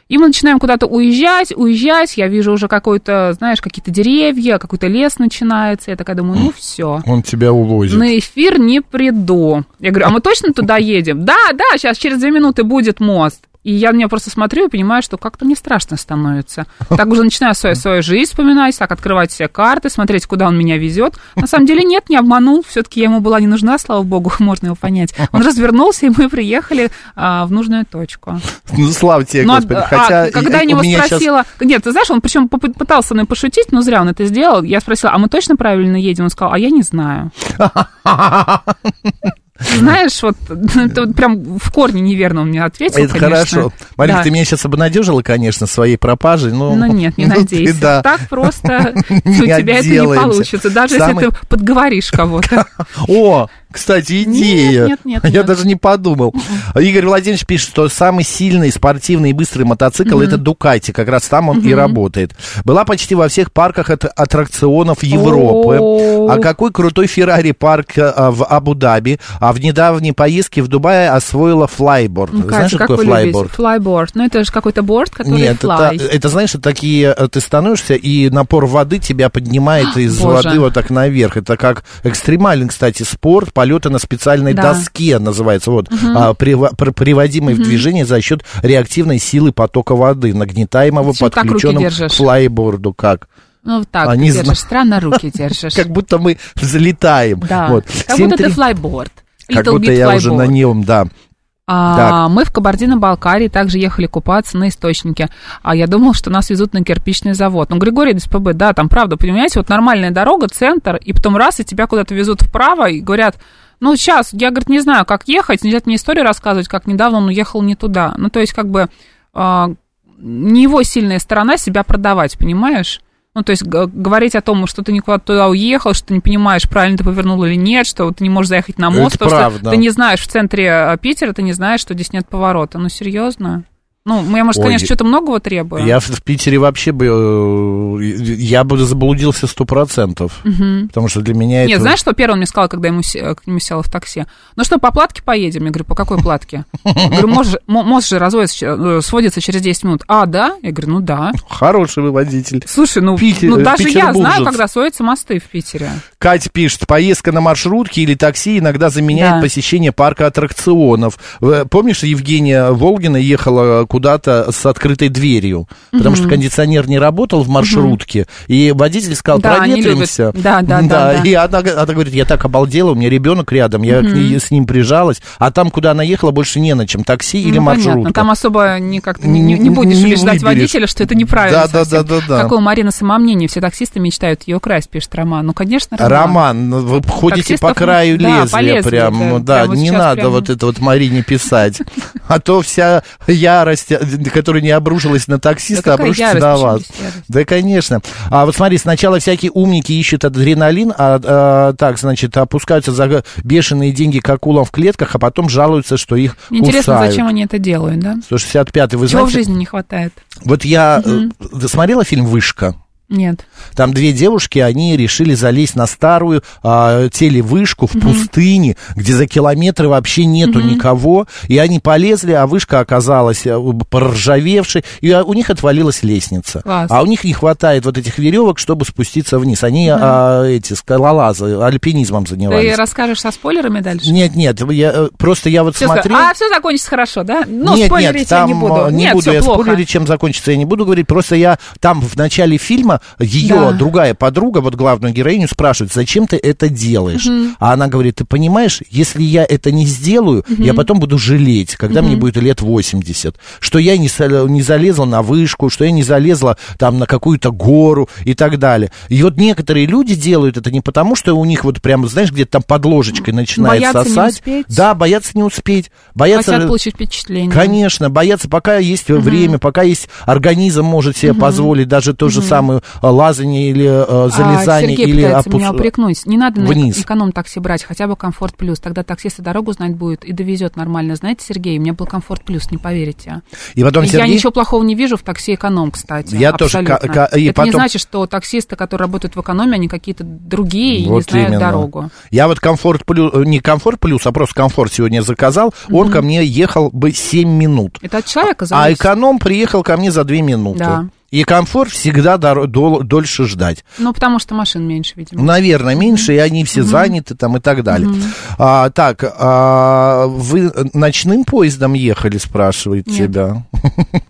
И мы начинаем куда-то уезжать, уезжать. Я вижу уже какой-то, знаешь, какие-то деревья, какой-то лес начинается. Я такая думаю, ну все. Он тебя увозит. На эфир не приду. Я говорю, а мы точно туда едем? Да, да, сейчас через две минуты будет мост. И я на нее просто смотрю и понимаю, что как-то мне страшно становится. Так уже начинаю свою, свою жизнь вспоминать, так открывать все карты, смотреть, куда он меня везет. На самом деле нет, не обманул. Все-таки я ему была не нужна, слава богу, можно его понять. Он развернулся, и мы приехали а, в нужную точку. Ну, слава тебе, Ну, а- Господи. а Хотя когда я него спросила... Нет, ты знаешь, он причем поп- пытался со мной пошутить, но зря он это сделал. Я спросила, а мы точно правильно едем? Он сказал, а я не знаю. Знаешь, вот это вот прям в корне неверно он мне ответил, Это конечно. хорошо. Марин, Да. ты меня сейчас обнадежила, конечно, своей пропажей. Но... Ну нет, не Ну, ты, надейся. да. Так просто у тебя это не получится, даже если ты подговоришь кого-то. О, Кстати, идея. Нет, нет, Я нет. даже не подумал. Игорь Владимирович пишет, что самый сильный спортивный и быстрый мотоцикл это Дукати. Как раз там он и работает. Была почти во всех парках от- аттракционов Европы. А какой крутой Феррари парк а, в Абу-Даби. А в недавней поездке в Дубае освоила флайборд. Ну, Знаешь, что такое флайборд? Флайборд. Ну, это же какой-то борт, который Нет, это, флай. это, знаешь, это такие, э, ты становишься, и напор воды тебя поднимает из Боже. воды вот так наверх. Это как экстремальный, кстати, спорт, полеты на специальной Да. доске называется, вот, а, прива- пр- приводимый в движение за счет реактивной силы потока воды, нагнетаемого подключенным к флайборду. Как? Ну, так А, ты держишь, знаю. странно руки держишь. Как будто мы взлетаем. Да, Вот. как будто 7-3 ты флайборд. Как Little будто bit я уже на нем, да. А, мы в Кабардино-Балкарии также ехали купаться на источнике. А я думал, что нас везут на кирпичный завод. Ну, Григорий СПБ, да, там правда, понимаете, вот нормальная дорога, центр, и потом раз, и тебя куда-то везут вправо, и говорят, ну, сейчас, я, говорит, не знаю, как ехать, нельзя мне историю рассказывать, как недавно он уехал не туда. Ну, то есть, как бы, а, не его сильная сторона себя продавать, понимаешь? Ну, то есть говорить о том, что ты не куда-то туда уехал, что ты не понимаешь, правильно ты повернул или нет, что ты не можешь заехать на мост, Это потому правда. что ты не знаешь в центре э, Питера, ты не знаешь, что здесь нет поворота. Ну, серьезно? Ну, я, может, Ой, конечно, что-то многого требую. Я в, Питере вообще бы, э, я бы заблудился сто процентов, потому что для меня Нет, это... знаешь, что первый он мне сказал, когда ему, се- к нему села в такси? Ну что, по платке поедем? Я говорю, по какой платке? Я говорю, мост мост же разводится, э, сводится через 10 минут. А, да? Я говорю, ну да. Хороший вы водитель. Слушай, ну, Питер- ну даже я знаю, когда сводятся мосты в Питере. Катя пишет, поездка на маршрутке или такси иногда заменяет Да. посещение парка аттракционов. Помнишь, Евгения Волгина ехала куда-то с открытой дверью, потому что кондиционер не работал в маршрутке, и водитель сказал, Да, проветримся. Да, да, да, да. И она, она говорит, я так обалдела, у меня ребенок рядом, я к ней- с ним прижалась, а там, куда она ехала, больше не на чем, такси или ну, маршрутка. понятно. Там особо не как-то не, Не- не будешь не убеждать выберешь. водителя, что это неправильно. Да, да, совсем. да, да, да. Какое у Марины самомнение. Все таксисты мечтают ее красть, пишет Роман. Ну, конечно, Роман. Ну, вы ходите по краю да, лезвия по прям, да, прям вот не надо прям. вот это вот Марине писать, а то вся ярость, которая не обрушилась на таксиста, Да обрушится ярость, на вас. Да, конечно. А вот смотри, сначала всякие умники ищут адреналин, а, а, так, значит, опускаются за бешеные деньги к акулам в клетках, а потом жалуются, что их Интересно, кусают. зачем они это делают, да? 165-й, вы Чего в жизни не хватает? вот я, э, смотрела фильм «Вышка»? Нет. Там две девушки, они решили залезть на старую а, телевышку в пустыне, где за километры вообще нету никого. И они полезли, а вышка оказалась а, проржавевшей, и а, у них отвалилась лестница. Класс. А у них не хватает вот этих веревок, чтобы спуститься вниз. Они а, эти скалолазы, альпинизмом Ты занимались. расскажешь со спойлерами дальше? Нет, нет, я, э, просто я вот Всё смотрел... скажу. А, все закончится хорошо, да? Ну, нет, спойлерить нет, я там не буду. э, не нет, буду я плохо. спойлерить, чем закончится, я не буду говорить. Просто я там в начале фильма ее Да. другая подруга, вот главную героиню, спрашивает, зачем ты это делаешь? А она говорит, ты понимаешь, если я это не сделаю, я потом буду жалеть, когда мне будет лет 80, что я не, не залезла на вышку, что я не залезла там на какую-то гору и так далее. И вот некоторые люди делают это не потому, что у них вот прям, знаешь, где-то там под ложечкой начинает Боятся не сосать. успеть? Да, боятся не успеть. Боятся... Хотят получить впечатление. Конечно, боятся, пока есть время, пока есть организм может себе позволить даже то же самое лазание или э, А, залезание Сергей или опус- меня упрекнуть. Не надо на вниз. эконом-такси брать, хотя бы комфорт плюс. Тогда таксист и дорогу знать будет и довезет нормально. Знаете, Сергей, у меня был комфорт плюс, не поверите. И потом И Я Сергей... ничего плохого не вижу в такси эконом, кстати. Я тоже ка- абсолютно. ка- и Это не потом- значит, что таксисты, которые работают в экономе, они какие-то другие и не Вот знают именно. дорогу. Я вот комфорт плюс, э, не комфорт плюс, а просто комфорт сегодня заказал. Он ко мне ехал бы 7 минут. Это от человека А зависит. эконом приехал ко мне за 2 минуты. Да. И комфорт всегда дор- дол- дольше ждать. Ну, потому что машин меньше, видимо. Наверное, меньше, и они все заняты там и так далее. А, так, а, вы ночным поездом ехали, спрашивает Нет. тебя.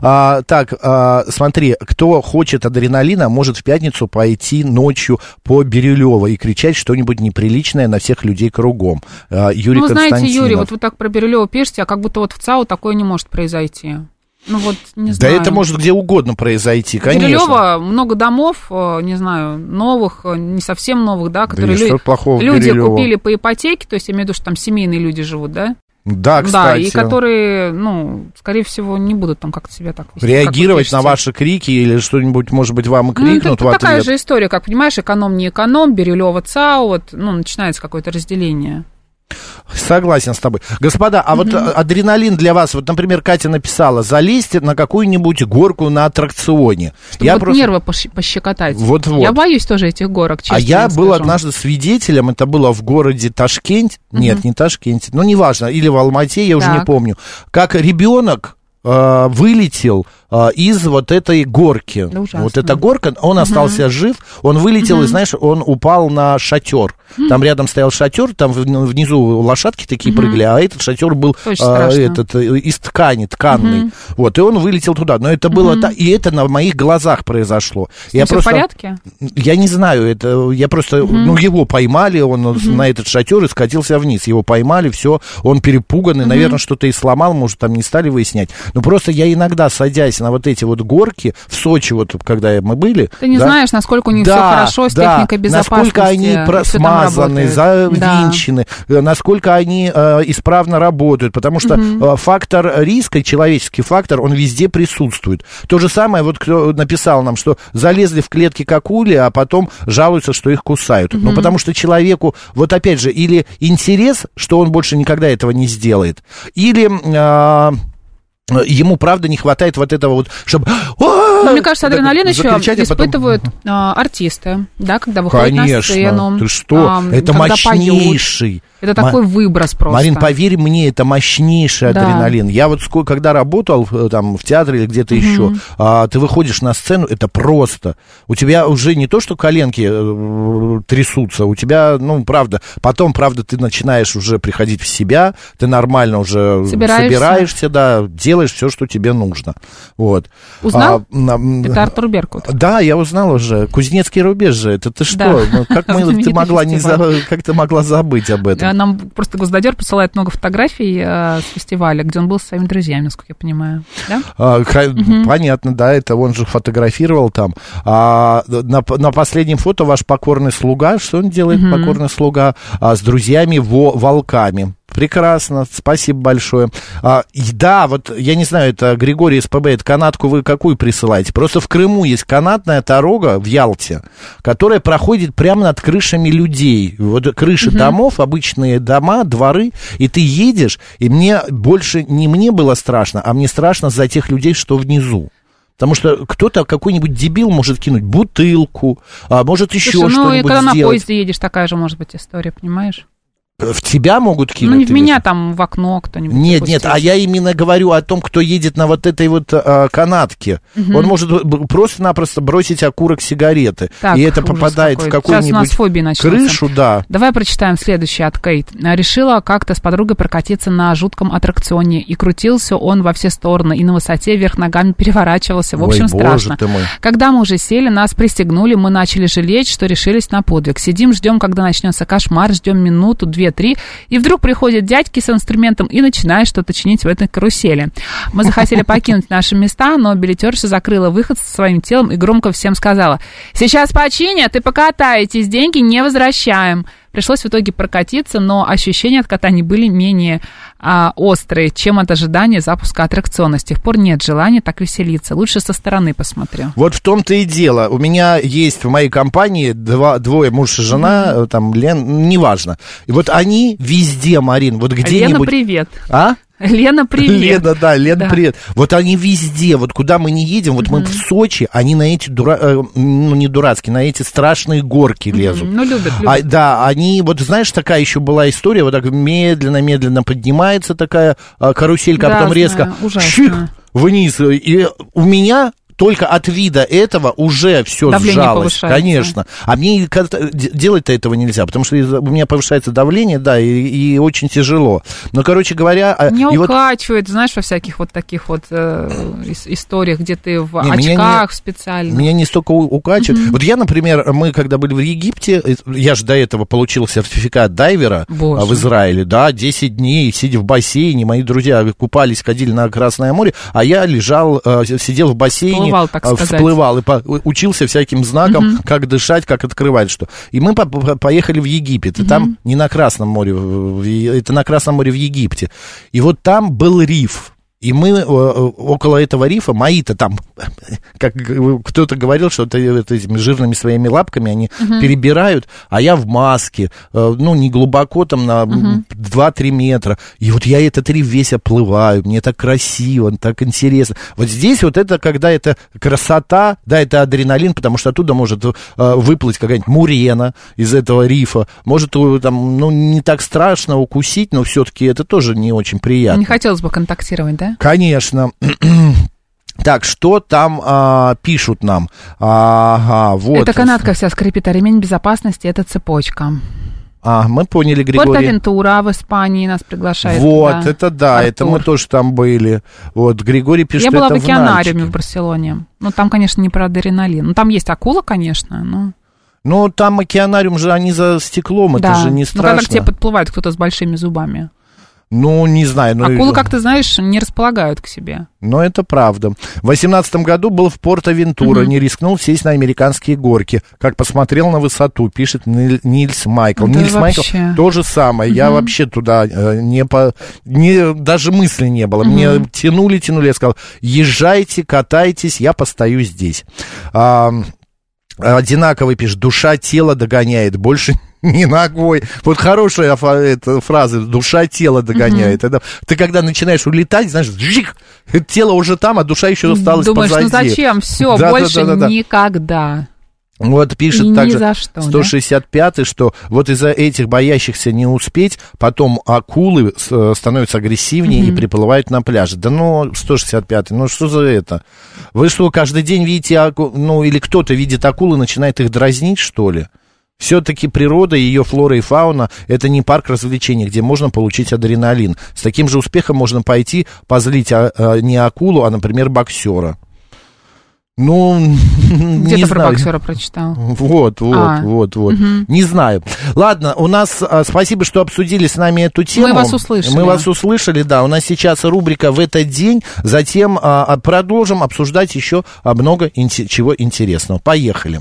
А, так, а, смотри, кто хочет адреналина, может в пятницу пойти ночью по Бирюлево и кричать что-нибудь неприличное на всех людей кругом. А, Юрий ну, знаете. Юрий, вот вы так про Бирюлева пишете, а как будто вот в ЦАУ такое не может произойти. Ну, вот, не Да знаю. это может где угодно произойти, конечно. Бирюлево много домов, э, не знаю, новых, э, не совсем новых, да, которые что лю- плохого люди купили по ипотеке, то есть я имею в виду, что там семейные люди живут, да? Да, Да, кстати. и которые, ну, скорее всего, не будут там как-то себя так Реагировать на ваши крики или что-нибудь, может быть, вам и Ну, это крикнут в такая ответ. же история, как, понимаешь, эконом, не эконом, Бирюлева, ЦАУ, вот, ну, начинается какое-то разделение. Согласен с тобой. Господа, а вот а, адреналин для вас, вот, например, Катя написала, залезьте на какую-нибудь горку на аттракционе. Чтобы вот нервы пош- пощекотать. Вот-вот. Я боюсь тоже этих горок, честно А я вам был скажу. однажды свидетелем, это было в городе Ташкент, нет, не Ташкент, ну неважно, или в Алмате, я уже не Так. помню, как ребенок э, вылетел э, из вот этой горки. Да ужасно. вот эта горка, он остался жив, он вылетел, и знаешь, он упал на шатер. Там рядом стоял шатер, там ну, внизу лошадки такие прыгали, а этот шатер был страшно. этот, э, из ткани, тканный. Вот, и он вылетел туда. Но это было так, и это на моих глазах произошло. С ним всё в порядке? Я не знаю, это я просто, ну, его поймали, он на этот шатер и скатился вниз. Его поймали, все, он перепуганный, наверное, что-то и сломал, может, там не стали выяснять. Но просто я иногда, садясь на вот эти вот горки, в Сочи, вот когда мы были... Ты не да, знаешь, насколько у них да, все хорошо с да, техникой безопасности. Насколько они и всё про- там смазаны, работает. завинчены, э, насколько они э, исправно работают, потому что э, фактор риска, человеческий фактор, он везде присутствует. То же самое, вот кто написал нам, что залезли в клетки как акули, а потом жалуются, что их кусают. Ну, потому что человеку, вот опять же, или интерес, что он больше никогда этого не сделает, или... а, Ему, правда, не хватает вот этого вот, чтобы... Но мне кажется, адреналин еще а потом- испытывают а, артисты, да, когда выходят на Конечно, сцену. ты что, а, это когда поют. мощнейший. Это такой выброс просто. Марин, поверь мне, это мощнейший Да. адреналин. Я вот сколько, когда работал э, там в театре или где-то еще, а, ты выходишь на сцену, это просто. У тебя уже не то, что коленки э, трясутся, у тебя, ну, правда, потом, правда, ты начинаешь уже приходить в себя, ты нормально уже Собираешься. собираешься, да, делаешь все, что тебе нужно. Вот. Узнал? А, Это Артур Беркут. да, я узнал уже. Кузнецкий рубеж же. Это ты что? Да. Ну, как мы, ты могла не за- как ты могла забыть об этом? А Нам просто Госдадер присылает много фотографий э, с фестиваля, где он был со своими друзьями, насколько я понимаю. Да? А, Понятно, да, это он же фотографировал там. А на, на последнем фото ваш покорный слуга, что он делает, покорный слуга, а, с друзьями во, волками. Прекрасно, спасибо большое. А, и да, вот я не знаю, это Григорий СПБ, это канатку вы какую присылаете? Просто в Крыму есть канатная дорога в Ялте, которая проходит прямо над крышами людей. Вот крыши домов, обычные дома, дворы, и ты едешь, и мне больше не мне было страшно, а мне страшно за тех людей, что внизу. Потому что кто-то, какой-нибудь дебил может кинуть бутылку, а может еще Слушай, ну и что-нибудь когда на сделать. поезде едешь, такая же может быть история, понимаешь? В тебя могут кинуть? ну, не в или меня, что? там в окно кто-нибудь. Нет, запустить. нет, а я именно говорю о том, кто едет на вот этой вот а, канатке. Он может просто-напросто бросить окурок сигареты, Так, и это попадает в какой. Нас какую-нибудь крышу, да. Давай прочитаем следующее от Кейт. Решила как-то с подругой прокатиться на жутком аттракционе, и крутился он во все стороны, и на высоте вверх ногами переворачивался. В Ой, общем, боже страшно. Когда мы уже сели, нас пристегнули, мы начали жалеть, что решились на подвиг. Сидим, ждем, когда начнется кошмар, ждем минуту, две, три, и вдруг приходят дядьки с инструментом и начинают что-то чинить в этой карусели. Мы захотели покинуть наши места, но билетерша закрыла выход со своим телом и громко всем сказала, «Сейчас починят и покатаетесь, деньги не возвращаем». Пришлось в итоге прокатиться, но ощущения от катания были менее а, острые, чем от ожидания запуска аттракциона. С тех пор нет желания так веселиться. Лучше со стороны посмотрю. Вот в том-то и дело. У меня есть в моей компании два, двое муж и жена, э, там, Лен, неважно. И вот они везде, Марин, вот Лена, где-нибудь... привет. А? Лена, привет. Лена, да, Лена, Да. привет. Вот они везде, вот куда мы не едем, вот мы в Сочи, они на эти, дура... э, ну, не дурацкие, на эти страшные горки лезут. Ну, любят, любят. А, да, они, вот знаешь, такая еще была история, вот так медленно-медленно поднимается такая а, каруселька, а Да, потом резко ужасно. чик, вниз. И у меня только от вида этого уже все Давление сжалось, повышается. конечно. А мне д- делать-то этого нельзя, потому что у меня повышается давление, да, и, и очень тяжело. Но, короче говоря, а, Меня и вот укачивает, знаешь, во всяких вот таких вот э, ис- историях, где ты в Не, меня очках не- специально. Меня не столько укачивает. Вот я, например, мы когда были в Египте, э, я же до этого получил сертификат дайвера Боже. а, в Израиле, да, 10 дней, сидя в бассейне, мои друзья купались, ходили на Красное море, а я лежал, э, сидел в бассейне всплывал, так сказать. всплывал и по- учился всяким знаком, как дышать, как открывать что. И мы по- по- поехали в Египет, и там не на Красном море, это на Красном море в Египте. И вот там был риф. И мы э, э, около этого рифа, мои-то там, как г- кто-то говорил, что это, это этими жирными своими лапками они перебирают, а я в маске, э, ну, не глубоко, там на м, 2-3 метра. И вот я этот риф весь оплываю, мне так красиво, так интересно. Вот здесь вот это, когда это красота, да, это адреналин, потому что оттуда может э, выплыть какая-нибудь мурена из этого рифа, может э, там, ну, не так страшно укусить, но все-таки это тоже не очень приятно. Не хотелось бы контактировать, да? Конечно. Так, что там а, пишут нам? Ага, вот. Это канатка вся скрипит, а ремень безопасности – это цепочка. А, мы поняли, Григорий. Порт-Авентура в Испании нас приглашает. Вот, туда. это да, это мы Артур. тоже там были. Вот, Григорий пишет, Я была это в океанариуме Нальчике. в Барселоне. Ну, там, конечно, не про адреналин. Ну, там есть акула, конечно, но... Ну, там океанариум же, они за стеклом, это да. же не Ну, когда к страшно. тебе подплывает кто-то с большими зубами. Ну, не знаю. Ну, Акулы, как ты знаешь, не располагают к себе. Но это правда. В восемнадцатом году был в Порт-Авентура, не рискнул сесть на американские горки. Как посмотрел на высоту, пишет Ниль- Нильс Майкл. Да Нильс Майкл вообще. то же самое. Я вообще туда э, не по... Не, даже мысли не было. Мне тянули, тянули. Я сказал, езжайте, катайтесь, я постою здесь. А, одинаковый пишет, душа тело догоняет, больше не ногой. Вот хорошая эта фраза, душа тело догоняет. Это, ты когда начинаешь улетать, знаешь, жик, тело уже там, а душа еще осталась Думаешь, позади. ну зачем? Все, Да, да, больше да, да, да. никогда. Вот пишет И также что, да? 165-й, что вот из-за этих боящихся не успеть, потом акулы э, становятся агрессивнее и приплывают на пляже. Да ну, 165-й, ну что за это? Вы что, каждый день видите, аку... ну или кто-то видит акулы, начинает их дразнить, что ли? Все-таки природа, ее флора и фауна – это не парк развлечений, где можно получить адреналин. С таким же успехом можно пойти позлить а, а, не акулу, а, например, боксера. Ну, Где не ты про знаю. боксера прочитал? Вот, вот, А, вот, вот. Не знаю. Ладно, у нас а, спасибо, что обсудили с нами эту тему. вас услышали. Мы вас услышали, да. У нас сейчас рубрика в этот день. Затем а, а, продолжим обсуждать еще много инте- чего интересного. Поехали.